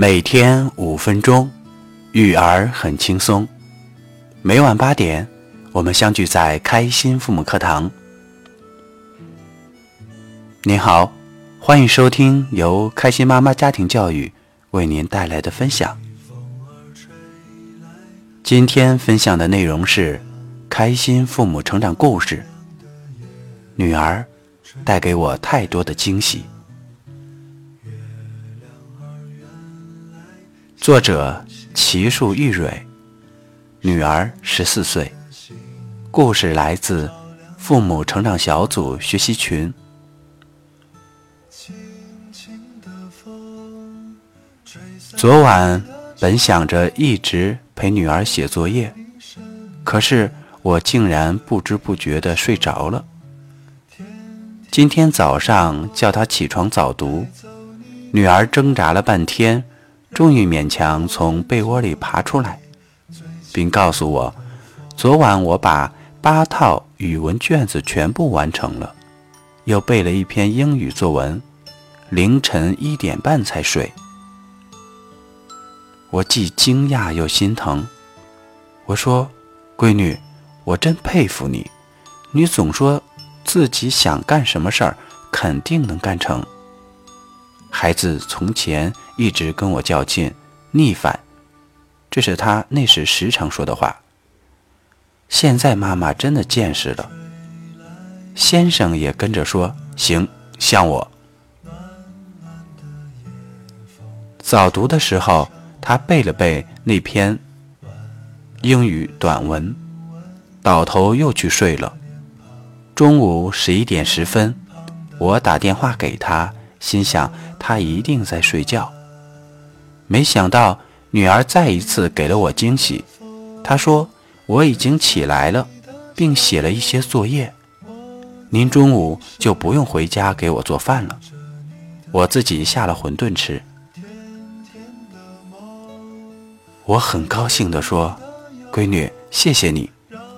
每天五分钟，育儿很轻松。每晚八点，我们相聚在开心父母课堂。您好，欢迎收听由开心妈妈家庭教育为您带来的分享。今天分享的内容是开心父母成长故事。女儿带给我太多的惊喜。作者：奇树玉蕊，女儿十四岁。故事来自父母成长小组学习群。昨晚本想着一直陪女儿写作业，可是我竟然不知不觉的睡着了。今天早上叫她起床早读，女儿挣扎了半天。终于勉强从被窝里爬出来，并告诉我，昨晚我把八套语文卷子全部完成了，又背了一篇英语作文，凌晨一点半才睡。我既惊讶又心疼，我说：“闺女，我真佩服你，你总说自己想干什么事儿，肯定能干成。”孩子从前一直跟我较劲、逆反，这是他那时时常说的话。现在妈妈真的见识了，先生也跟着说：“行，像我。”早读的时候，他背了背那篇英语短文，倒头又去睡了。中午十一点十分，我打电话给他。心想他一定在睡觉，没想到女儿再一次给了我惊喜。她说：“我已经起来了，并写了一些作业。您中午就不用回家给我做饭了，我自己下了馄饨吃。”我很高兴地说：“闺女，谢谢你，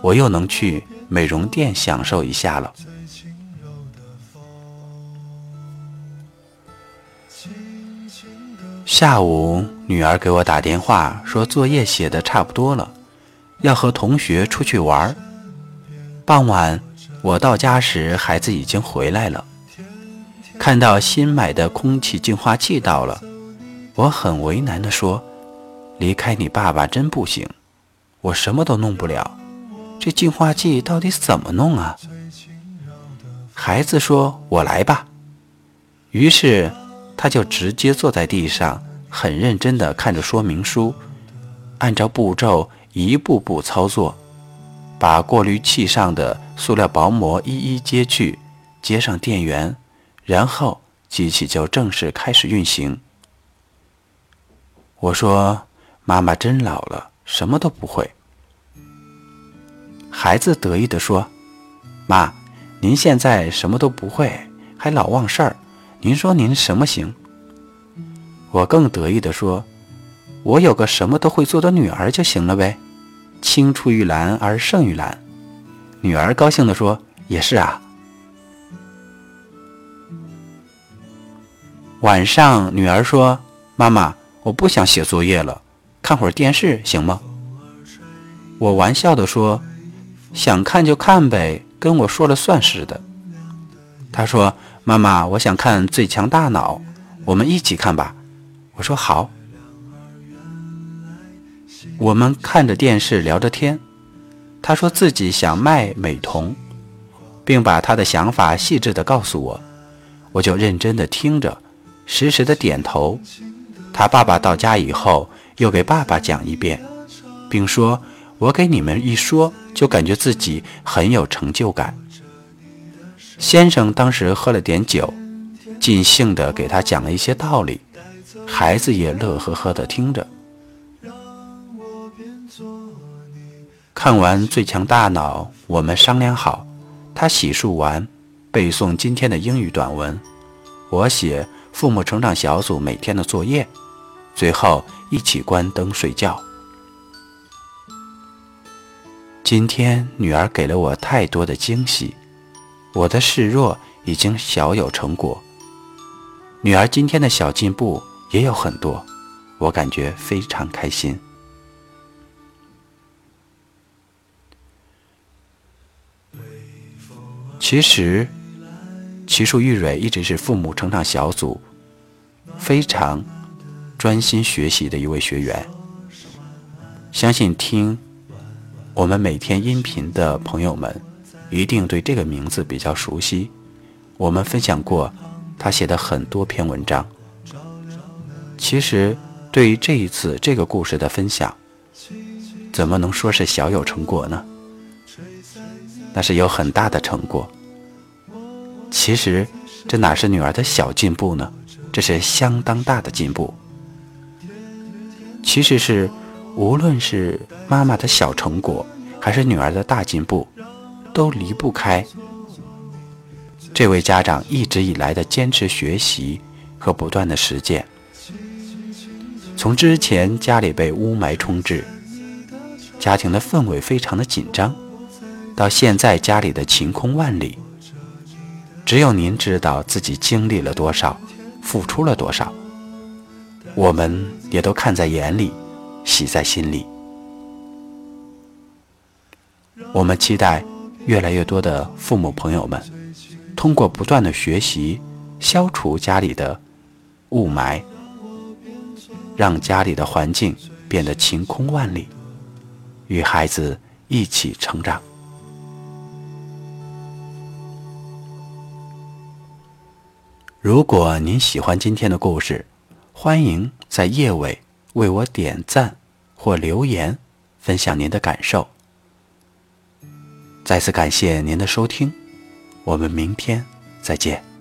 我又能去美容店享受一下了。”下午，女儿给我打电话说作业写的差不多了，要和同学出去玩。傍晚，我到家时，孩子已经回来了。看到新买的空气净化器到了，我很为难地说：“离开你爸爸真不行，我什么都弄不了。这净化器到底怎么弄啊？”孩子说：“我来吧。”于是。他就直接坐在地上，很认真地看着说明书，按照步骤一步步操作，把过滤器上的塑料薄膜一一揭去，接上电源，然后机器就正式开始运行。我说：“妈妈真老了，什么都不会。”孩子得意地说：“妈，您现在什么都不会，还老忘事儿。”您说您什么行？我更得意地说：“我有个什么都会做的女儿就行了呗。”青出于蓝而胜于蓝。女儿高兴地说：“也是啊。”晚上，女儿说：“妈妈，我不想写作业了，看会儿电视行吗？”我玩笑地说：“想看就看呗，跟我说了算似的。”她说。妈妈，我想看《最强大脑》，我们一起看吧。我说好。我们看着电视聊着天，他说自己想卖美瞳，并把他的想法细致地告诉我，我就认真地听着，时时的点头。他爸爸到家以后，又给爸爸讲一遍，并说：“我给你们一说，就感觉自己很有成就感。”先生当时喝了点酒，尽兴地给他讲了一些道理，孩子也乐呵呵地听着。看完《最强大脑》，我们商量好，他洗漱完，背诵今天的英语短文，我写父母成长小组每天的作业，最后一起关灯睡觉。今天女儿给了我太多的惊喜。我的示弱已经小有成果，女儿今天的小进步也有很多，我感觉非常开心。其实，奇树玉蕊一直是父母成长小组非常专心学习的一位学员。相信听我们每天音频的朋友们，一定对这个名字比较熟悉。我们分享过他写的很多篇文章。其实，对于这一次这个故事的分享，怎么能说是小有成果呢？那是有很大的成果。其实，这哪是女儿的小进步呢？这是相当大的进步。其实是，无论是妈妈的小成果，还是女儿的大进步，都离不开这位家长一直以来的坚持学习和不断的实践。从之前家里被雾霾充斥，家庭的氛围非常的紧张。到现在家里的晴空万里，只有您知道自己经历了多少，付出了多少，我们也都看在眼里，喜在心里。我们期待越来越多的父母朋友们，通过不断的学习，消除家里的雾霾，让家里的环境变得晴空万里，与孩子一起成长。如果您喜欢今天的故事，欢迎在页尾为我点赞或留言，分享您的感受。再次感谢您的收听，我们明天再见。